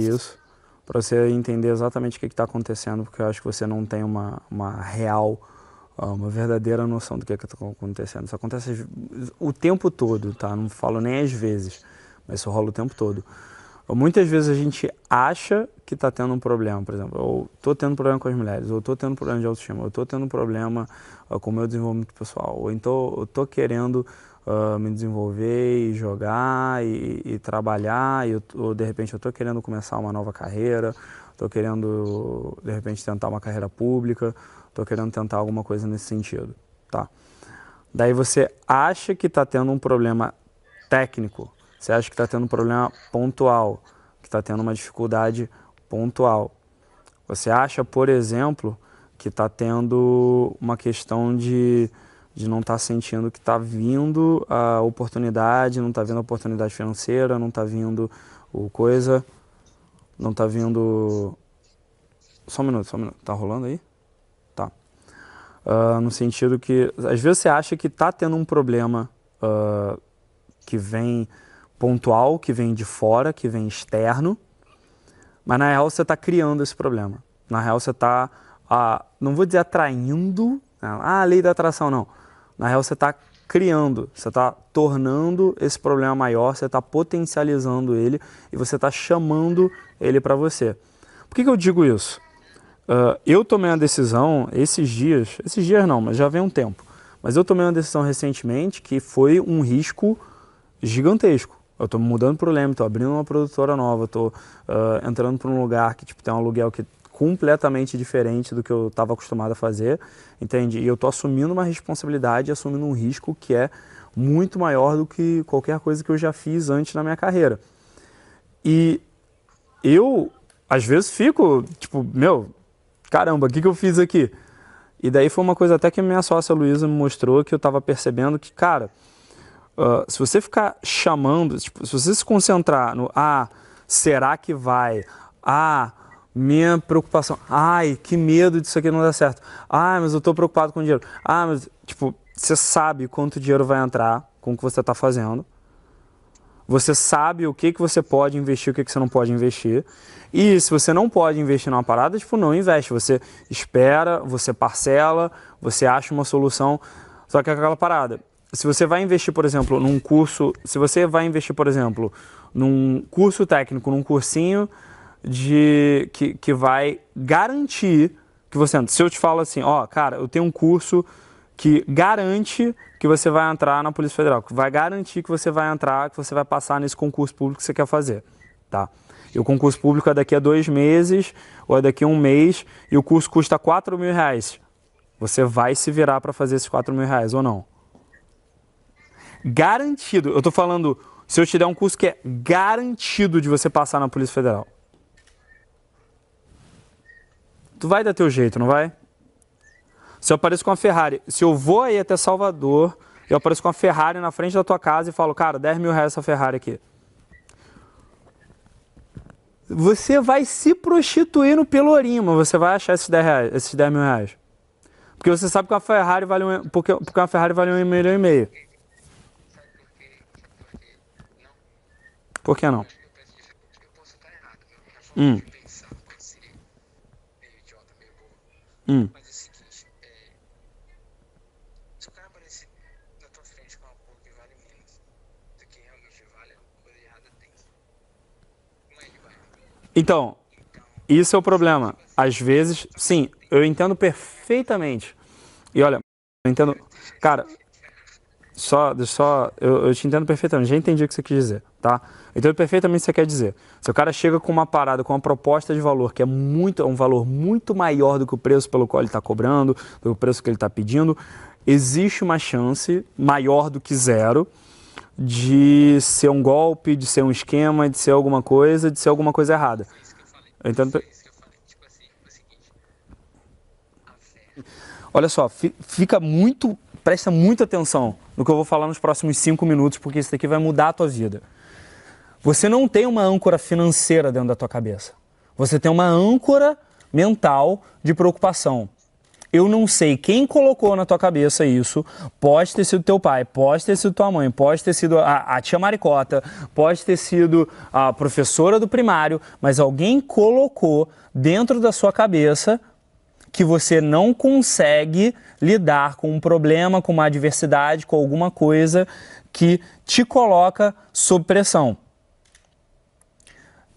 Sobre isso, para você entender exatamente o que está acontecendo, porque eu acho que você não tem uma, uma real, ah, uma verdadeira noção do que está acontecendo. Isso acontece o tempo todo, tá? Não falo nem às vezes, mas isso rola o tempo todo. Muitas vezes a gente acha que está tendo um problema, por exemplo, ou estou tendo problema com as mulheres, ou estou tendo problema de autoestima, ou estou tendo problema uh, com o meu desenvolvimento pessoal, ou então estou querendo uh, me desenvolver e jogar e, e trabalhar, e, ou de repente eu estou querendo começar uma nova carreira, estou querendo de repente tentar uma carreira pública, estou querendo tentar alguma coisa nesse sentido, tá? Daí você acha que está tendo um problema técnico, você acha que está tendo um problema pontual, que está tendo uma dificuldade pontual. Você acha, por exemplo, que está tendo uma questão de de não estar tá sentindo que está vindo a oportunidade, não está vindo a oportunidade financeira, não está vindo o coisa, não está vindo... Só um minuto, só um minuto. Tá rolando aí? Tá. Uh, no sentido que, às vezes você acha que está tendo um problema uh, que vem pontual, que vem de fora, que vem externo, mas na real você está criando esse problema. Na real você está, uh, não vou dizer atraindo, né? ah, a lei da atração, não na real, você está criando, você está tornando esse problema maior, você está potencializando ele e você está chamando ele para você. Por que, que eu digo isso? Uh, eu tomei uma decisão esses dias, esses dias não, mas já vem um tempo, mas eu tomei uma decisão recentemente que foi um risco gigantesco. Eu estou mudando para o Leme, estou abrindo uma produtora nova, estou uh, entrando para um lugar que tipo, tem um aluguel que completamente diferente do que eu estava acostumado a fazer, entende? E eu estou assumindo uma responsabilidade, assumindo um risco que é muito maior do que qualquer coisa que eu já fiz antes na minha carreira. E eu, às vezes, fico, tipo, meu, caramba, o que, que eu fiz aqui? E daí foi uma coisa até que minha sócia Luísa me mostrou que eu estava percebendo que, cara, uh, se você ficar chamando, tipo, se você se concentrar no, ah, será que vai? Ah, minha preocupação, ai, que medo disso aqui não dar certo. Ai, mas eu estou preocupado com o dinheiro. Ah, mas, tipo, você sabe quanto dinheiro vai entrar com o que você está fazendo. Você sabe o que, que você pode investir, o que, que você não pode investir. E se você não pode investir numa parada, tipo, não investe. Você espera, você parcela, você acha uma solução. Só que é aquela parada. Se você vai investir, por exemplo, num curso, se você vai investir, por exemplo, num curso técnico, num cursinho de que, que vai garantir que você Se eu te falo assim, ó, cara, eu tenho um curso que garante que você vai entrar na Polícia Federal, que vai garantir que você vai entrar, que você vai passar nesse concurso público que você quer fazer, tá? E o concurso público é daqui a dois meses ou é daqui a um mês e o curso custa 4 mil reais. Você vai se virar para fazer esses 4 mil reais ou não? Garantido. Eu estou falando, se eu te der um curso que é garantido de você passar na Polícia Federal. Tu vai dar teu jeito, não vai? Se eu apareço com uma Ferrari, se eu vou aí até Salvador, eu apareço com uma Ferrari na frente da tua casa e falo, cara, 10 mil reais essa Ferrari aqui. Você vai se prostituir no Pelourinho, mas você vai achar esses 10, reais, esses 10 mil reais. Porque você sabe que uma Ferrari vale um, porque, porque uma Ferrari vale um milhão e meio. Por que não? Hum. Hum. Mas é o seguinte, é, se o cara aparecer na tua frente com algo que vale menos do que realmente vale, alguma coisa errada tem. É vai? Então, isso é o problema. Às vezes, sim, eu entendo perfeitamente. E olha, eu entendo. Cara, só, só eu, eu te entendo perfeitamente, já entendi o que você quis dizer, tá? Então, perfeitamente você quer dizer. Se o cara chega com uma parada, com uma proposta de valor que é muito, um valor muito maior do que o preço pelo qual ele está cobrando, do preço que ele está pedindo, existe uma chance maior do que zero de ser um golpe, de ser um esquema, de ser alguma coisa, de ser alguma coisa errada. Então, olha só, fica muito, presta muita atenção no que eu vou falar nos próximos cinco minutos, porque isso daqui vai mudar a tua vida. Você não tem uma âncora financeira dentro da tua cabeça. Você tem uma âncora mental de preocupação. Eu não sei quem colocou na tua cabeça isso. Pode ter sido teu pai, pode ter sido tua mãe, pode ter sido a, a tia Maricota, pode ter sido a professora do primário, mas alguém colocou dentro da sua cabeça que você não consegue lidar com um problema, com uma adversidade, com alguma coisa que te coloca sob pressão.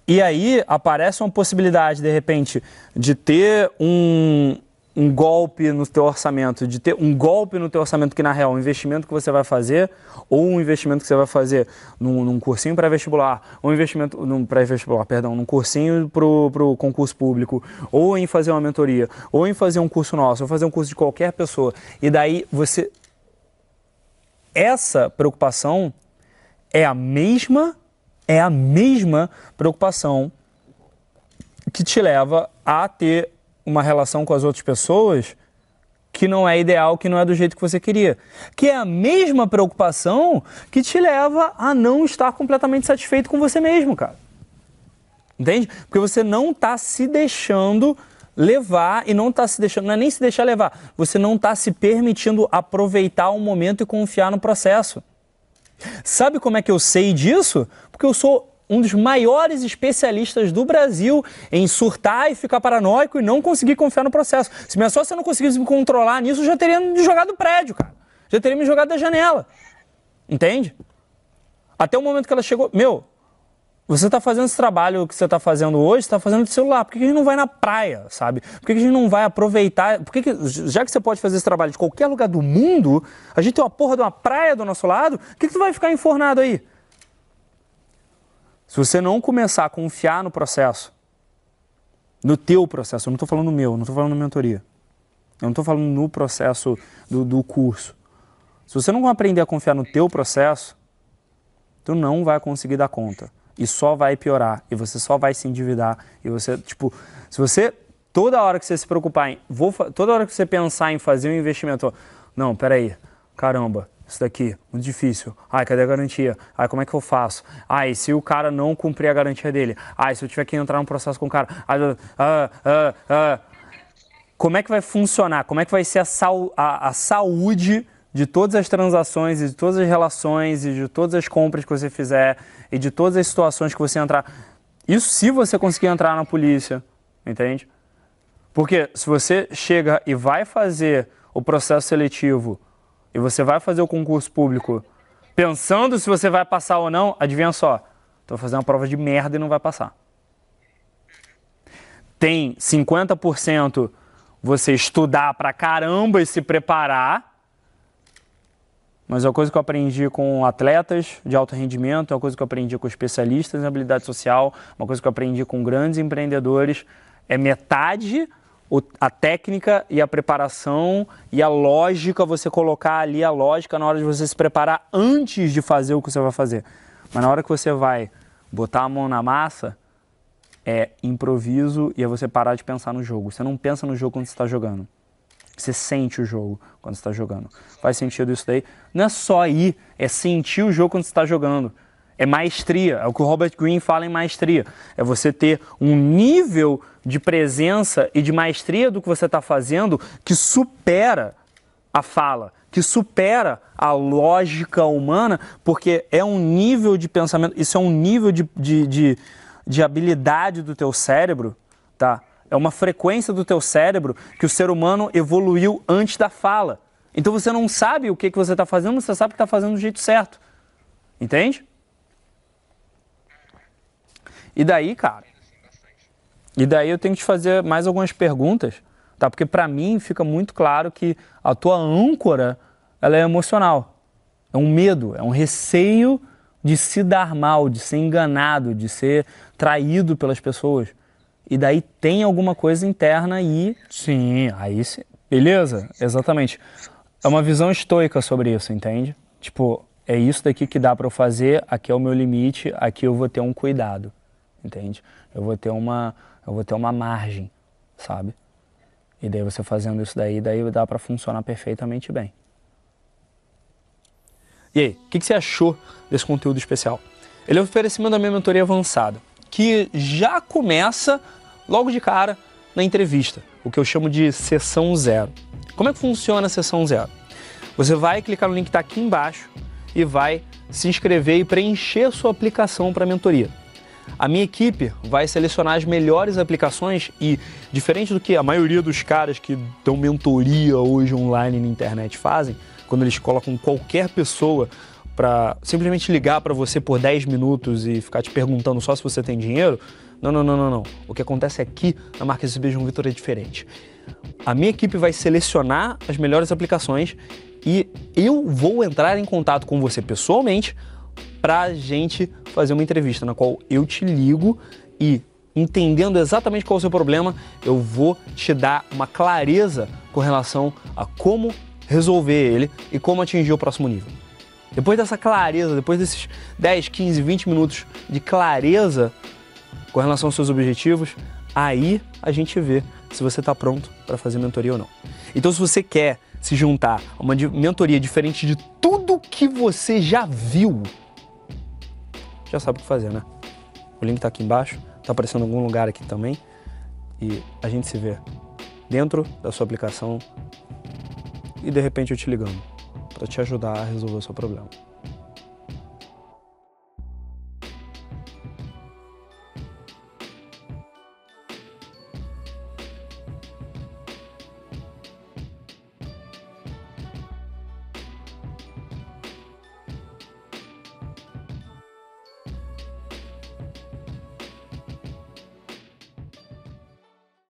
E aí aparece uma possibilidade, de repente, de ter um, um golpe no teu orçamento, de ter um golpe no teu orçamento que na real, um investimento que você vai fazer, ou um investimento que você vai fazer num, num cursinho pré-vestibular, ou um investimento num pré-vestibular, perdão, num cursinho para o concurso público, ou em fazer uma mentoria, ou em fazer um curso nosso, ou fazer um curso de qualquer pessoa. E daí você. Essa preocupação é a mesma é a mesma preocupação que te leva a ter uma relação com as outras pessoas que não é ideal, que não é do jeito que você queria. Que é a mesma preocupação que te leva a não estar completamente satisfeito com você mesmo, cara. Entende? Porque você não está se deixando levar e não está se deixando, não é nem se deixar levar, você não está se permitindo aproveitar o momento e confiar no processo. Sabe como é que eu sei disso? Porque eu sou um dos maiores especialistas do Brasil em surtar e ficar paranoico e não conseguir confiar no processo. Se minha sócia não conseguisse me controlar nisso, eu já teria me jogado do prédio, cara. Já teria me jogado da janela. Entende? Até o momento que ela chegou. Meu, você está fazendo esse trabalho que você está fazendo hoje, está fazendo de celular. Por que a gente não vai na praia, sabe? Por que a gente não vai aproveitar? Por que, já que você pode fazer esse trabalho de qualquer lugar do mundo, a gente tem uma porra de uma praia do nosso lado, por que, que tu vai ficar enfornado aí? Se você não começar a confiar no processo, no teu processo, eu não estou falando no meu, não estou falando na mentoria, eu não estou falando no processo do, do curso. Se você não aprender a confiar no teu processo, tu não vai conseguir dar conta e só vai piorar e você só vai se endividar e você, tipo, se você toda hora que você se preocupar em, vou, toda hora que você pensar em fazer um investimento, não, peraí, caramba, isso daqui, muito difícil. Ai, cadê a garantia? Ai, como é que eu faço? Ai, se o cara não cumprir a garantia dele? Ai, se eu tiver que entrar num processo com o cara? Ai, ah, ah, ah, como é que vai funcionar? Como é que vai ser a, a, a saúde de todas as transações e de todas as relações e de todas as compras que você fizer e de todas as situações que você entrar. Isso se você conseguir entrar na polícia, entende? Porque se você chega e vai fazer o processo seletivo e você vai fazer o concurso público pensando se você vai passar ou não, adivinha só, vai fazer uma prova de merda e não vai passar. Tem 50% você estudar pra caramba e se preparar mas é uma coisa que eu aprendi com atletas de alto rendimento, é uma coisa que eu aprendi com especialistas em habilidade social, uma coisa que eu aprendi com grandes empreendedores. É metade a técnica e a preparação e a lógica, você colocar ali a lógica na hora de você se preparar antes de fazer o que você vai fazer. Mas na hora que você vai botar a mão na massa, é improviso e é você parar de pensar no jogo. Você não pensa no jogo quando você está jogando. Você sente o jogo quando está jogando. Faz sentido isso daí? Não é só ir, é sentir o jogo quando está jogando. É maestria, é o que o Robert Greene fala em maestria. É você ter um nível de presença e de maestria do que você está fazendo que supera a fala, que supera a lógica humana, porque é um nível de pensamento, isso é um nível de, de, de, de habilidade do teu cérebro, tá? É uma frequência do teu cérebro que o ser humano evoluiu antes da fala. Então você não sabe o que, que você está fazendo, você sabe que está fazendo do jeito certo. Entende? E daí, cara? E daí eu tenho que te fazer mais algumas perguntas, tá? Porque para mim fica muito claro que a tua âncora ela é emocional. É um medo, é um receio de se dar mal, de ser enganado, de ser traído pelas pessoas. E daí tem alguma coisa interna e sim, aí sim. Beleza? Exatamente. É uma visão estoica sobre isso, entende? Tipo, é isso daqui que dá para eu fazer, aqui é o meu limite, aqui eu vou ter um cuidado, entende? Eu vou ter uma, eu vou ter uma margem, sabe? E daí você fazendo isso daí, daí dá para funcionar perfeitamente bem. E aí, o que, que, você achou desse conteúdo especial? Ele é um oferecimento da minha mentoria avançada, que já começa logo de cara na entrevista, o que eu chamo de sessão zero. Como é que funciona a sessão zero? Você vai clicar no link que está aqui embaixo e vai se inscrever e preencher sua aplicação para a mentoria. A minha equipe vai selecionar as melhores aplicações e, diferente do que a maioria dos caras que dão mentoria hoje online na internet fazem, quando eles colocam qualquer pessoa para simplesmente ligar para você por 10 minutos e ficar te perguntando só se você tem dinheiro, não, não, não, não, não. O que acontece aqui na marca SB João Vitor é diferente. A minha equipe vai selecionar as melhores aplicações e eu vou entrar em contato com você pessoalmente para a gente fazer uma entrevista na qual eu te ligo e entendendo exatamente qual é o seu problema, eu vou te dar uma clareza com relação a como resolver ele e como atingir o próximo nível. Depois dessa clareza, depois desses 10, 15, 20 minutos de clareza com relação aos seus objetivos, aí a gente vê se você está pronto para fazer mentoria ou não. Então, se você quer se juntar a uma mentoria diferente de tudo que você já viu, já sabe o que fazer, né? O link está aqui embaixo, está aparecendo em algum lugar aqui também. E a gente se vê dentro da sua aplicação e de repente eu te ligando para te ajudar a resolver o seu problema.